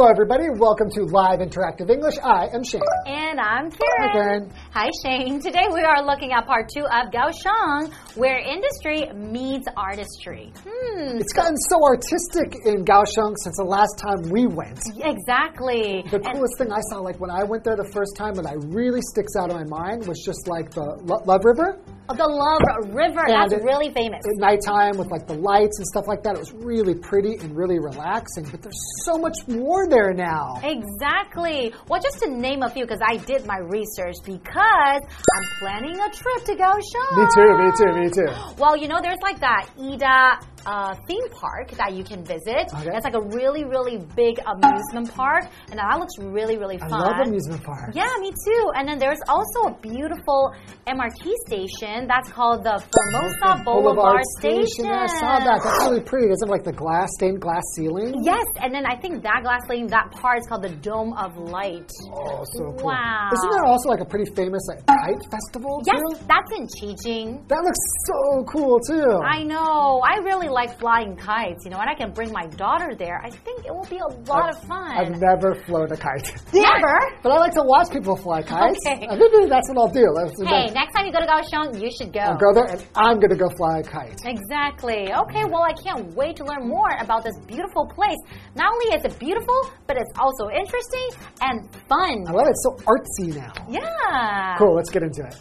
Hello, everybody. Welcome to Live Interactive English. I am Shane. And I'm Karen. Hi, Karen. Hi, Shane. Today we are looking at part two of Kaohsiung, where industry meets artistry. Hmm. It's gotten so artistic in Kaohsiung since the last time we went. Exactly. The coolest thing I saw, like when I went there the first time, and that really sticks out in my mind, was just like the Lo- Love River. And the Love River, And that's it- really famous. At nighttime, with like the lights and stuff like that, it was really pretty and really relaxing. But there's so much more there now. Exactly. Well, just to name a few, because I did my research, because I'm planning a trip to Kaohsiung. Me too, me too, me too. Well, you know, there's like that E-Da uh, theme park that you can visit. Okay. It's like a really, really big amusement park, and that looks really, really fun. I love amusement park. Yeah, me too. And then there's also a beautiful MRT station that's called the Formosa Boulevard, Station. Yeah, I saw that. That's really pretty. Isn't it, like the glass stained glass ceiling? Yes, and then I think that glass lane, that part is called the Dome of Light. Oh, so cool. Wow. Isn't there also like a pretty famous like kite festival Yes, too? that's in Qijing. That looks so cool too. I know. I really like flying kites, you know, and I can bring my daughter there. I think it will be a lot of fun. I've never flown a kite. Never? but I like to watch people fly kites. Okay. I think maybe that's what I'll do. That's Hey, next time you go to Kaohsiung, you should go. I'll go there and I'm going to go fly a kite. Exactly. Okay, well, I can't wait to learn more about this beautiful place. Not only is it beautiful, but it's also interesting and fun. I love it. It's so artsy now. Yeah. Cool, let's get into it.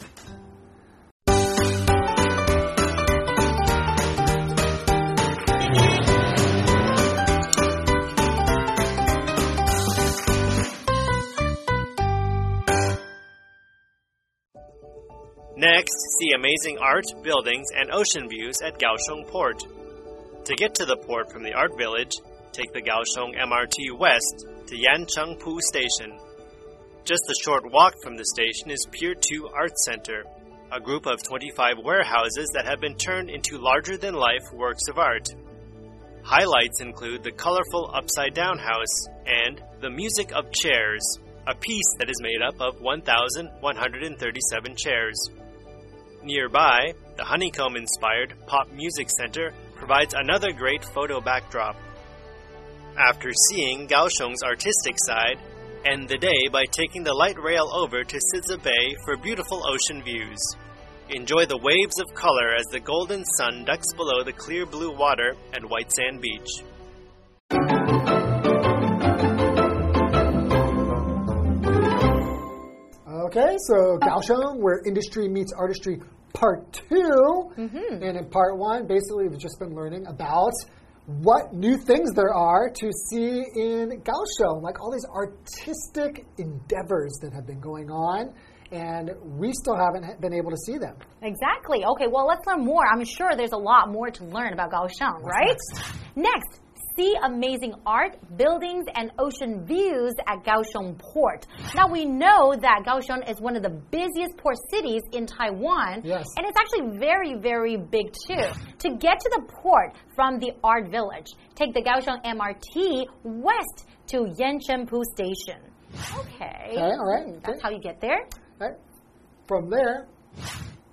Next, see amazing art, buildings, and ocean views at Kaohsiung Port. To get to the port from the art village, take the Kaohsiung MRT west to Yanchengpu Station. Just a short walk from the station is Pier 2 Art Center, a group of 25 warehouses that have been turned into larger than life works of art. Highlights include the colorful Upside Down House and The Music of Chairs, a piece that is made up of 1,137 chairs. Nearby, the honeycomb inspired Pop Music Center provides another great photo backdrop. After seeing Kaohsiung's artistic side, end the day by taking the light rail over to Sizi Bay for beautiful ocean views. Enjoy the waves of color as the golden sun ducks below the clear blue water and white sand beach. Okay, so Kaohsiung, where industry meets artistry, part 2 Mm-hmm. And in part one, basically, we've just been learning about what new things there are to see in Kaohsiung, like all these artistic endeavors that have been going on, and we still haven't been able to see them. Exactly. Okay, well, let's learn more. I'm sure there's a lot more to learn about Kaohsiung, right? Next, see amazing art, buildings, and ocean views at Kaohsiung Port. Now, we know that Kaohsiung is one of the busiest port cities in Taiwan. Yes. And it's actually very, very big, too. To get to the port from the art village, take the Kaohsiung MRT west to Yanchengpu Station. Okay. Okay, all right, Hmm, okay. That's how you get there. Right? From there,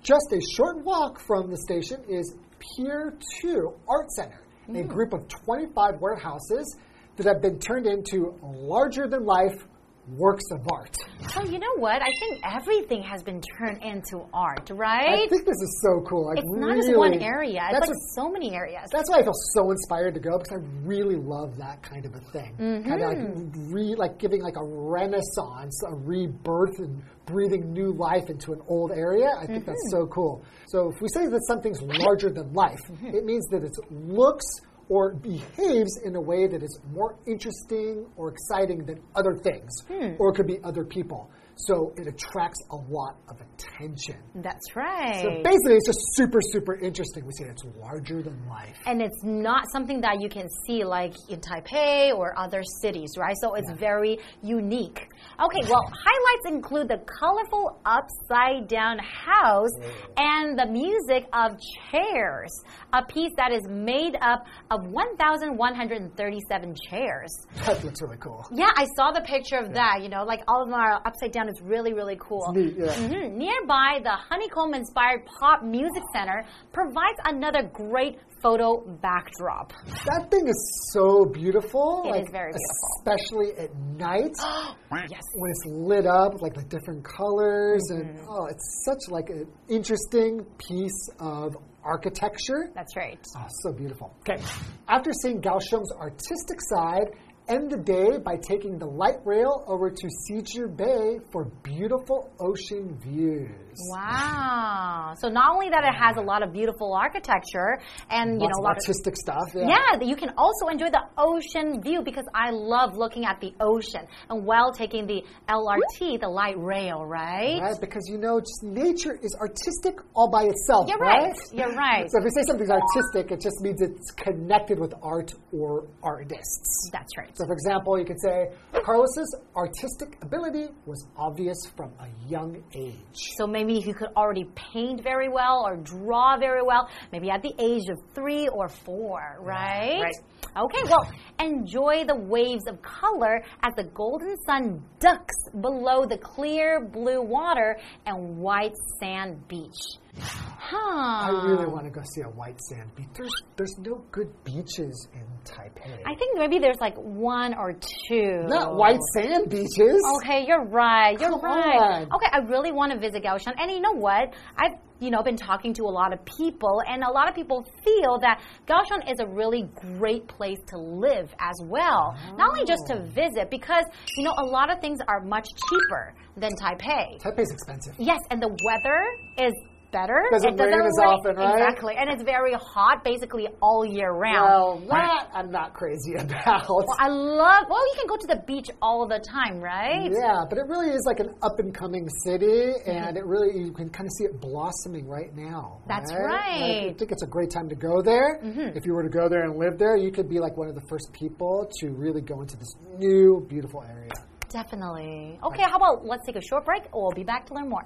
just a short walk from the station is Pier 2 Art Center, a group of 25 warehouses that have been turned into larger than life works of art. So you know what? I think everything has been turned into art, right? I think this is so cool. Like It's not just one area. It's That's like what- so many areas. That's why I feel so inspired to go because I really love that kind of a thing. Kind of like mm-hmm. re, like giving like a renaissance, a rebirth, and breathing new life into an old area. I think that's mm-hmm. so cool. So if we say that something's larger than life, mm-hmm. it means that it looks or behaves in a way that is more interesting or exciting than other things, hmm. or it could be other people. So it attracts a lot of attention. That's right. So basically, it's just super, super interesting. We say it's larger than life. and it's not something that you can see like in Taipei or other cities, right? So it's very unique. Okay, well, highlights include the colorful upside down house and the music of chairs, a piece that is made up of 1,137 chairs. That looks really cool. Yeah, I saw the picture of that. You know, like all of them are upside down Kaohsiung is really, really cool. Neat, yeah. Mm -hmm. Nearby, the honeycomb inspired pop music center provides another great photo backdrop. That thing is so beautiful. It like, is very beautiful. Especially at night. yes. When it's lit up with like the different colors Mm-hmm. and oh, it's such like an interesting piece of architecture. That's right. Oh, so beautiful. Okay, after seeing Kaohsiung's artistic side, end the day by taking the light rail over to Sizi Bay for beautiful ocean views. Wow. So not only that it has a lot of beautiful architecture and you know a of artistic stuff. Yeah. yeah, you can also enjoy the ocean view because I love looking at the ocean and while taking the LRT, the light rail, right? Right, because you know, just nature is artistic all by itself. You're right. You're right. So if we say something's artistic, it just means it's connected with art or artists. That's right. So, for example, you could say Carlos's artistic ability was obvious from a young age. So maybe he could already paint very well or draw very well, maybe at the age of three or four, right? right. Okay, well, enjoy the waves of color as the golden sun ducks below the clear blue water and white sand beach. Huh. I really want to go see a white sand beach. There's, there's no good beaches in Taipei. I think maybe there's like one or two. Not white sand beaches. Okay, you're right. You're Come right. on. Okay, I really want to visit Kaohsiung. And you know what? I've you know been talking to a lot of people and a lot of people feel that Kaohsiung is a really great place to live as well. Not only just Oh. to visit because you know a lot of things are much cheaper than Taipei. Taipei's expensive. Yes, and the weather is better. Doesn't it rain as often, right? Exactly. And it's very hot basically all year round. Well, that I'm not crazy about. Well, I love. Well, you can go to the beach all the time, right? Yeah, but it really is like an up and coming city, and it really you can kind of see it blossoming right now. That's right. And I. Mm-hmm. think it's a great time to go there. If you were to go there and live there, you could be like one of the first people to really go into this new, beautiful area. Definitely. Okay, how about let's take a short break? We'll be back to learn more.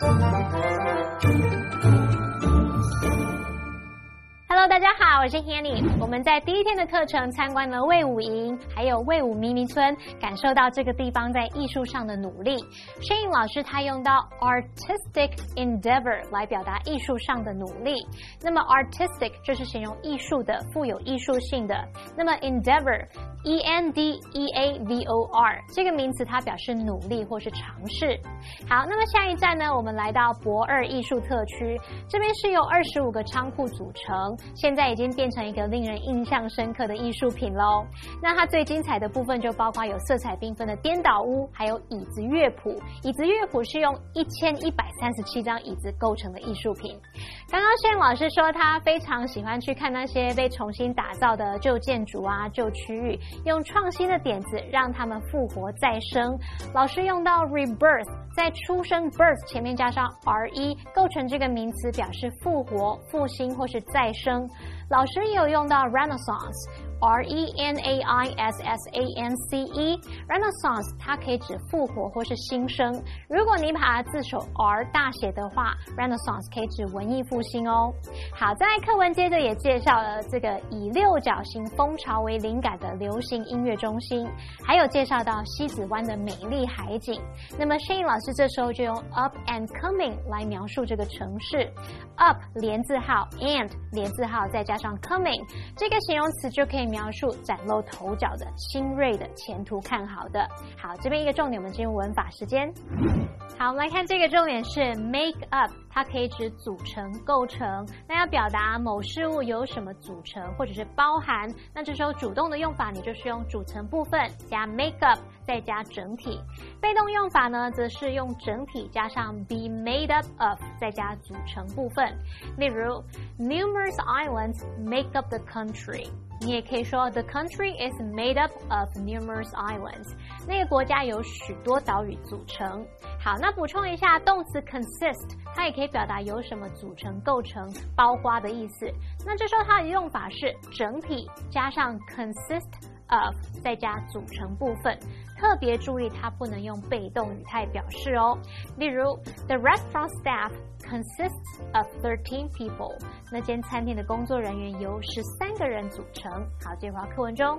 Música Hello，大家好，我是 Hanny。我们在第一天的课程参观了魏武营，还有魏武秘密村，感受到这个地方在艺术上的努力。摄影老师他用到 artistic endeavor 来表达艺术上的努力。那么 artistic 就是形容艺术的、富有艺术性的。那么 endeavor E N D E A V O R 这个名词它表示努力或是尝试。好，那么下一站呢，我们来到博二艺术特区，这边是由二十五个仓库组成，现在已经变成一个令人印象深刻的艺术品喽。那它最精彩的部分就包括有色彩缤纷的颠倒屋，还有椅子乐谱。椅子乐谱是用一千一百三十七张椅子构成的艺术品。刚刚炫老师说他非常喜欢去看那些被重新打造的旧建筑啊、旧区域，用创新的点子让他们复活再生。老师用到 rebirth，在出生 birth 前面加上 r e，构成这个名词，表示复活、复兴或是再生。老师也有用到 renaissance。R E N A I S S A N C E，Renaissance 它可以指复活或是新生。如果你把它字首 R 大写的话，Renaissance 可以指文艺复兴哦。好，在课文接着也介绍了这个以六角形蜂巢为灵感的流行音乐中心，还有介绍到西子湾的美丽海景。那么 Shane 老师这时候就用 up and coming 来描述这个城市，up 连字号，and 连字号再加上 coming 这个形容词就可以描述崭露头角的、新锐的、前途看好的。好，这边一个重点，我们进入文法时间。好，我们来看这个重点是 make up，它可以指组成、构成。那要表达某事物由什么组成，或者是包含，那这时候主动的用法，你就是用组成部分加 make up，再加整体。被动用法呢，则是用整体加上 be made up of，再加组成部分。例如，numerous islands make up the country。你也可以说 the country is made up of numerous islands。那个国家由许多岛屿组成。好，那补充一下，动词 consist，它也可以表达由什么组成、构成、包括的意思。那这时候它的用法是整体加上 consist of，再加组成部分。特别注意它不能用被动语态表示哦。例如，The restaurant staff consists of thirteen people。那间餐厅的工作人员由十三个人组成。好，对话课文中。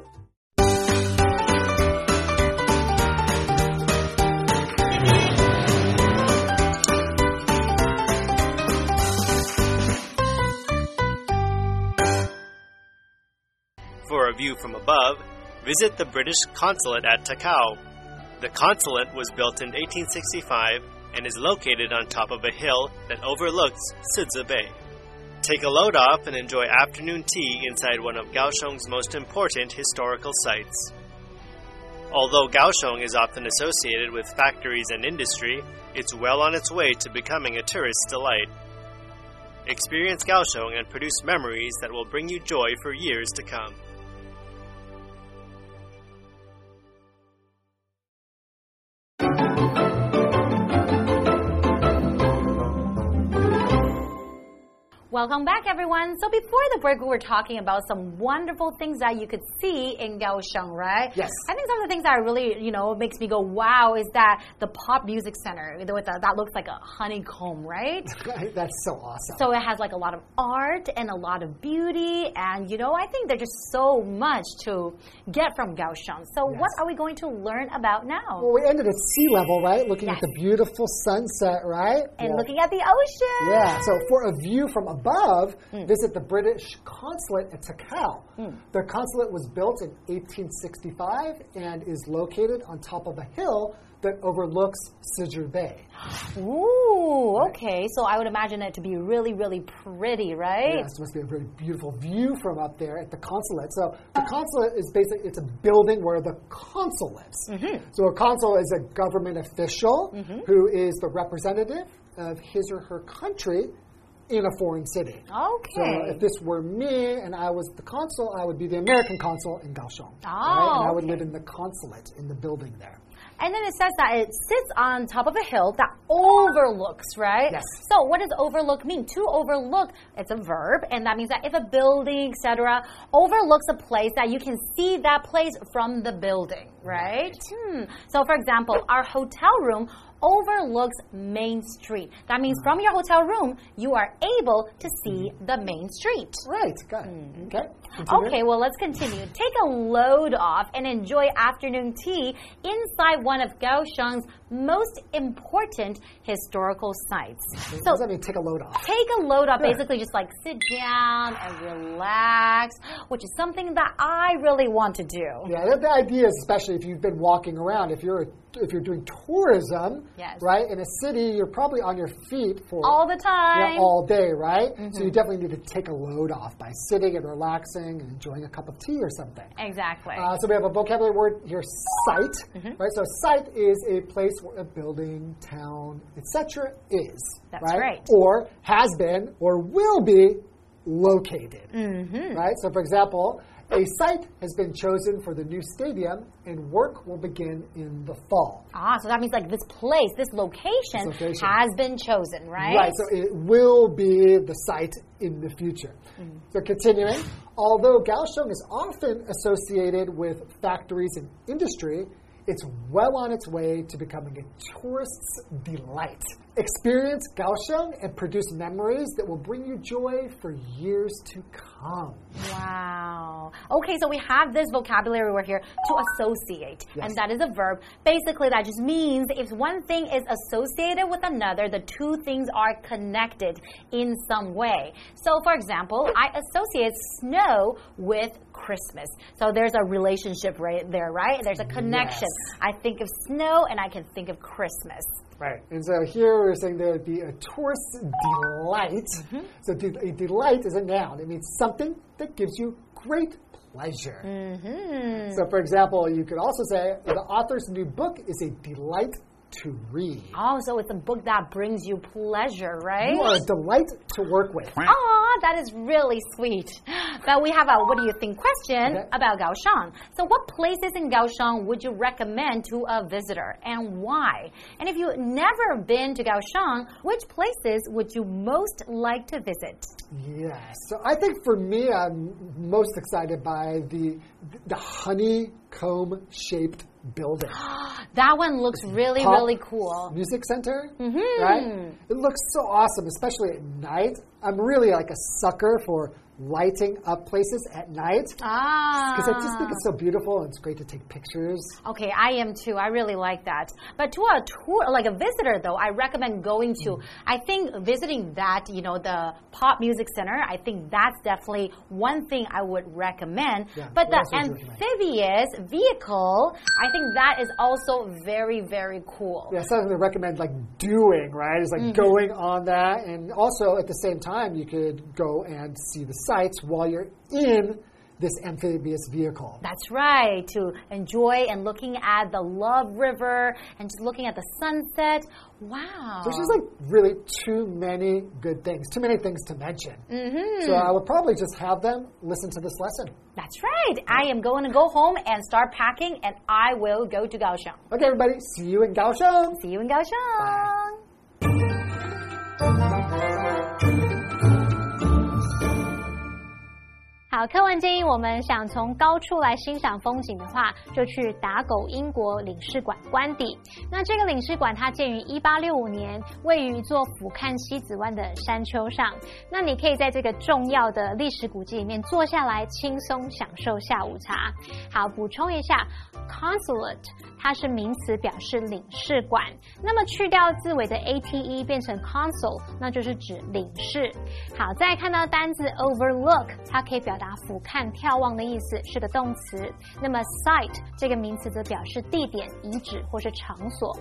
For a view from above visit the British consulate at Takao. The consulate was built in 1865 and is located on top of a hill that overlooks Sizi Bay. Take a load off and enjoy afternoon tea inside one of Kaohsiung's most important historical sites. Although Kaohsiung is often associated with factories and industry, it's well on its way to becoming a tourist delight. Experience Kaohsiung and produce memories that will bring you joy for years to come. Welcome back, everyone. So before the break, we were talking about some wonderful things that you could see in Kaohsiung, right? Yes. I think some of the things that really, you know, makes me go, wow, is that the Pop Music Center with the, that looks like a honeycomb, right? That's so awesome. So it has like a lot of art and a lot of beauty, and you know, I think there's just so much to get from Kaohsiung. So Yes. what are we going to learn about now? well, we ended at sea level, right? Looking Yes. at the beautiful sunset, right? and Well, looking at the ocean. Yeah, so for a view from above, Hmm. visit the British consulate at Takao. The consulate was built in 1865 and is located on top of a hill that overlooks Siger Bay. Ooh, okay. So I would imagine it to be really, really pretty, right? Supposed to be a very beautiful view from up there at the consulate. So the consulate is basically it's a building where the consul lives. Mm-hmm. So a consul is a government official who is the representative of his or her country in a foreign city. Okay. So if this were me and I was the consul, I would be the American consul in Kaohsiung. Oh, right? And I would okay. live in the consulate in the building there. And then it says that it sits on top of a hill that overlooks, right? Yes. So what does overlook mean? To overlook, it's a verb, and that means that if a building, etc., overlooks a place, that you can see that place from the building, right? Hmm. So for example, our hotel room overlooks Main Street. That means from your hotel room, you are able to see the main street. Right, good. Mm-hmm. Okay. continue. Okay, well, let's continue. Take a load off and enjoy afternoon tea inside one of Kaohsiung's most important historical sites. What So, does that mean? Take a load off. take a load off, Yeah. basically just like sit down and relax, which is something that I really want to do. Yeah, the, the idea is especially if you've been walking around, if you're if you're doing tourism, Yes. right, in a city, you're probably on your feet for All the time. all day, right? Mm-hmm. So you definitely need to take a load off by sitting and relaxing and enjoying a cup of tea or something. exactly. Uh, so we have a vocabulary word here, site, Mm-hmm. right? So site is a place where a building, town, etc. is, That's right? right. Or has been or will be located, Mm-hmm. right? So, for example, a site has been chosen for the new stadium, and work will begin in the fall. ah, so that means like this place, this location, This location. has been chosen, right? Right, so it will be the site in the future. Mm. So continuing, although Kaohsiung is often associated with factories and industry, it's well on its way to becoming a tourist's delight. Experience Kaohsiung and produce memories that will bring you joy for years to come. Wow. Okay, so we have this vocabulary word here to associate, Yes. and that is a verb. Basically, that just means if one thing is associated with another, the two things are connected in some way. So, for example, I associate snow with Christmas. So there's a relationship right there, right? There's a connection. Yes. I think of snow and I can think of Christmas. Right. And so here we're saying there would be a tourist's delight. So de- a delight is a noun. It means something that gives you great pleasure. Mm-hmm. So, for example, you could also say the author's new book is a delight to read. Oh, so it's a book that brings you pleasure, right? You are a delight to work with. Aw, that is really sweet. But we have a what do you think question Okay. about Kaohsiung. So, what places in Kaohsiung would you recommend to a visitor and why? And if you've never been to Kaohsiung, which places would you most like to visit? Yes. So I think for me, I'm most excited by the the honeycomb shaped building. That one looks really, Pop really cool. Music Center, Mm-hmm. right? It looks so awesome, especially at night. I'm really like a sucker for lighting up places at night. Ah. Because I just think it's so beautiful and it's great to take pictures. Okay, I am too. I really like that. But to a tour, like a visitor though, I recommend going to, Mm. I think visiting that, you know, the Pop Music Center, I think that's definitely one thing I would recommend. Yeah, but the else would you recommend? amphibious vehicle, I think that is also very, very cool. Yeah, something to recommend like doing, right? Is like Mm-hmm. going on that. And also at the same time, you could go and see the sights while you're in this amphibious vehicle. That's right, to enjoy and looking at the Love River and just looking at the sunset. Wow. There's just like really too many good things, too many things to mention. Mm-hmm. So I would probably just have them listen to this lesson. That's right. I am going to go home and start packing, and I will go to Kaohsiung. Okay, everybody, see you in Kaohsiung. See you in Kaohsiung. 好，课文建议我们想从高处来欣赏风景的话，就去打狗英国领事馆官邸。那这个领事馆它建于一八六五年，位于一座俯瞰西子湾的山丘上。那你可以在这个重要的历史古迹里面坐下来，轻松享受下午茶。好，补充一下，consulate 它是名词，表示领事馆。那么去掉字尾的 ate 变成 consul，那就是指领事。好，再看到单字 overlook，它可以表达俯瞰、眺望的意思，是个动词。那么 site 这个名词则表示地点、遗址或是场所。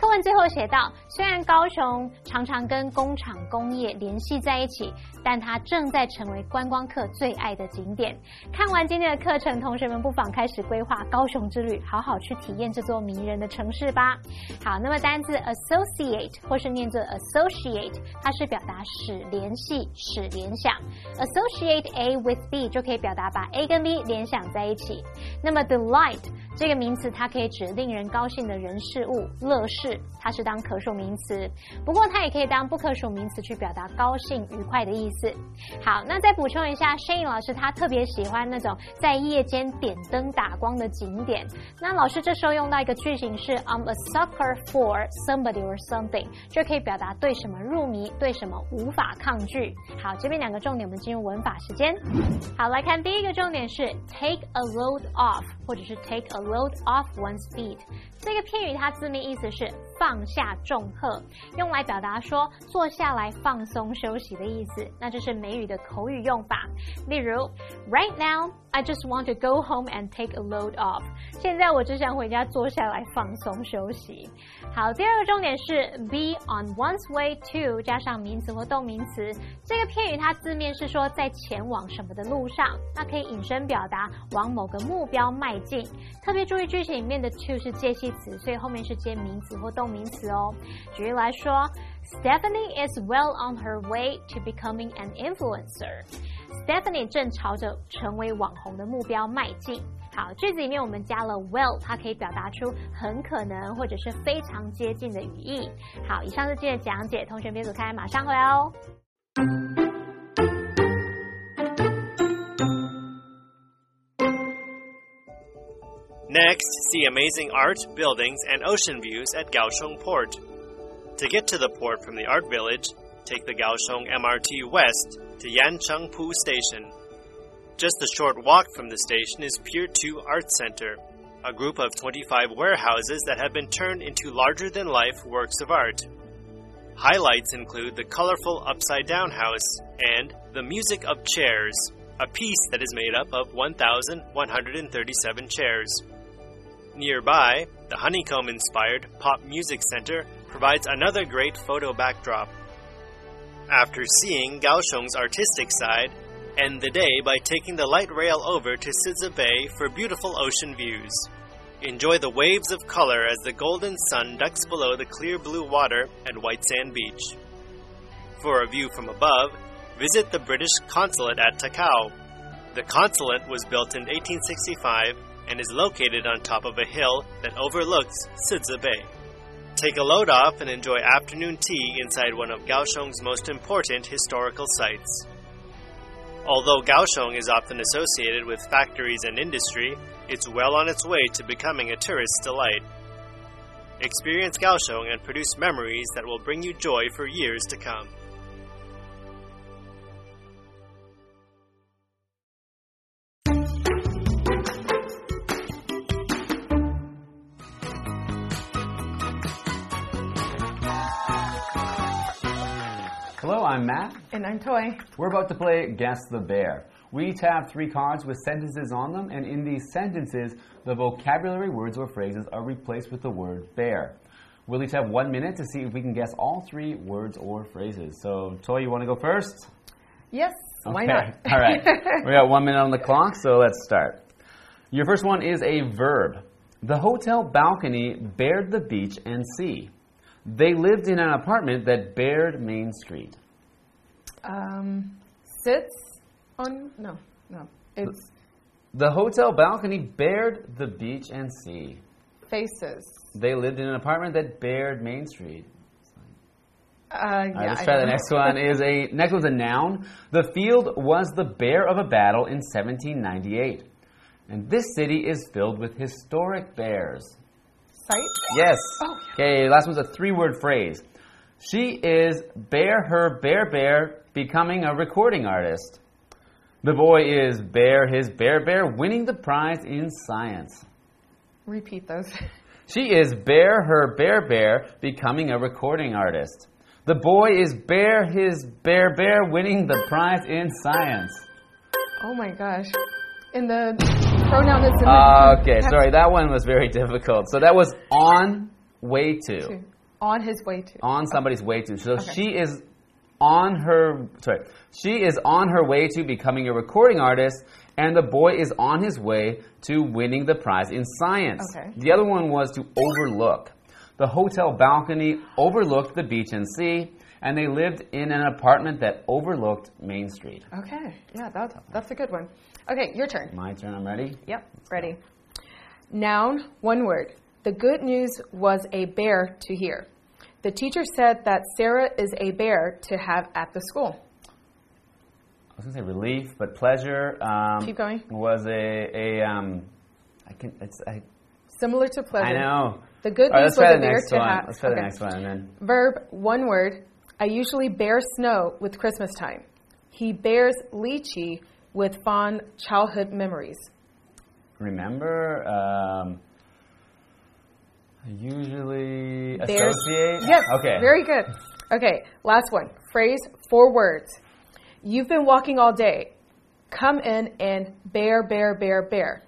课文最后写道，虽然高雄常常跟工厂工业联系在一起，但它正在成为观光客最爱的景点。看完今天的课程，同学们不妨开始规划高雄之旅，好好去体验这座迷人的城市吧。好，那么单字 associate 或是念作 associate，它是表达使联系、使联想。associate A with B 就可以表达把 A 跟 B 联想在一起。那么 delight 这个名词，它可以指令人高兴的人事物、乐事，它是当可数名词。不过它也可以当不可数名词去表达高兴、愉快的意思。好，那再补充一下，Shane 老师他特别喜欢那种在夜间点灯打光的景点。那老师这时候用到一个句型是 I'm a sucker for somebody or something，就可以表达对什么入迷，对什么无法抗拒。好，这边两个重点，我们进入文法时间。好，来看第一个重点是 take a load off，或者是 take a load off one's feet。这个片语它字面意思是 放下重荷，用来表达说坐下来放松休息的意思。那这是美语的口语用法。例如，Right now I just want to go home and take a load off。现在我只想回家坐下来放松休息。好，第二个重点是 be on one's way to 加上名词或动名词。这个片语它字面是说在前往什么的路上，那可以引申表达往某个目标迈进。特别注意句型里面的 to 是介系词，所以后面是接名词或动名词哦。举例来说，Stephanie is well on her way to becoming an influencer。Stephanie 正朝着成为网红的目标迈进。好，句子里面我们加了 well，它可以表达出很可能或者是非常接近的语义。好，以上是今天的讲解，同学别走开，马上回来哦。Next, see amazing art, buildings, and ocean views at Kaohsiung Port. To get to the port from the art village, take the Kaohsiung MRT west to Yanchengpu Station. Just a short walk from the station is Pier 2 Art Center, a group of 25 warehouses that have been turned into larger than life works of art. Highlights include the colorful Upside Down House and the Music of Chairs, a piece that is made up of 1,137 chairs. Nearby, the honeycomb inspired Pop Music Center provides another great photo backdrop. After seeing Kaohsiung's artistic side, end the day by taking the light rail over to Sizi Bay for beautiful ocean views. Enjoy the waves of color as the golden sun ducks below the clear blue water at White Sand Beach. For a view from above, visit the British consulate at Takao. The consulate was built in 1865 and is located on top of a hill that overlooks Sizi Bay. Take a load off and enjoy afternoon tea inside one of Kaohsiung's most important historical sites. Although Kaohsiung is often associated with factories and industry, it's well on its way to becoming a tourist delight. Experience Kaohsiung and produce memories that will bring you joy for years to come. Matt. And I'm Toy. We're about to play Guess the Bear. We each have three cards with sentences on them, and in these sentences, the vocabulary words or phrases are replaced with the word bear. We'll each have one minute to see if we can guess all three words or phrases. So, Toy, you want to go first? Yes, why Okay. not? All right. we got one minute on the clock, so let's start. Your first one is a verb. The hotel balcony bared the beach and sea. They lived in an apartment that bared Main Street. Um, sits on, no, no. It's The hotel balcony bared the beach and sea. faces. They lived in an apartment that bared Main Street. Uh, All right, yeah, let's try the know. next one. Is a next one's a noun. The field was the bear of a battle in 1798, and this city is filled with historic bears. Site? Yes. Oh. Okay, last one's a three-word phrase. She is bear her bear bear becoming a recording artist. The boy is bear his bear bear winning the prize in science. Repeat those. She is bear her bear bear becoming a recording artist. The boy is bear his bear bear winning the prize in science. Oh my gosh. In the pronoun is in the. Uh, okay, sorry, that one was very difficult. So that was on way to. to- On his way to. On somebody's way to. So Okay. she is on her sorry. She is on her way to becoming a recording artist and the boy is on his way to winning the prize in science. Okay. The other one was to overlook. The hotel balcony overlooked the beach and sea and they lived in an apartment that overlooked Main Street. Okay, yeah, that, that's a good one. Okay, your turn. My turn, I'm ready. Yep, ready. Noun, one word. The good news was a bear to hear. The teacher said that Sarah is a bear to have at the school. I was gonna say relief, but pleasure um, Keep going. was a, a um, I can it's I, Similar to pleasure. I know. The good news try was the a bear to one. have. Let's try the okay. next one, then Verb, one word. I usually bear snow with Christmas time. He bears lychee with fond childhood memories. remember. Um, usually associate. Yes. Okay. Very good. Okay, last one. Phrase, four words. You've been walking all day. Come in and bear, bear, bear, bear.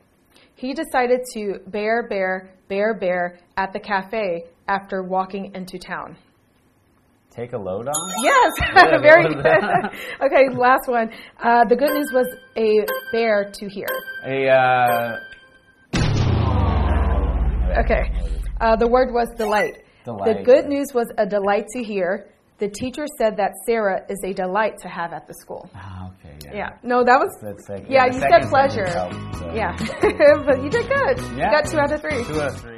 He decided to bear, bear, bear, bear at the cafe after walking into town. Take a load on. Yes, Yeah, very good. okay, last one. Uh, the good news was a bear to hear. A. Uh, Okay, uh, the word was delight. The good news was a delight to hear. The teacher said that Sarah is a delight to have at the school. Ah, okay. Yeah. Yeah, no, that was. That's like, Yeah, the you said pleasure. helped, so. Yeah, but you did good. Yeah. You got two out of three. Two out of three.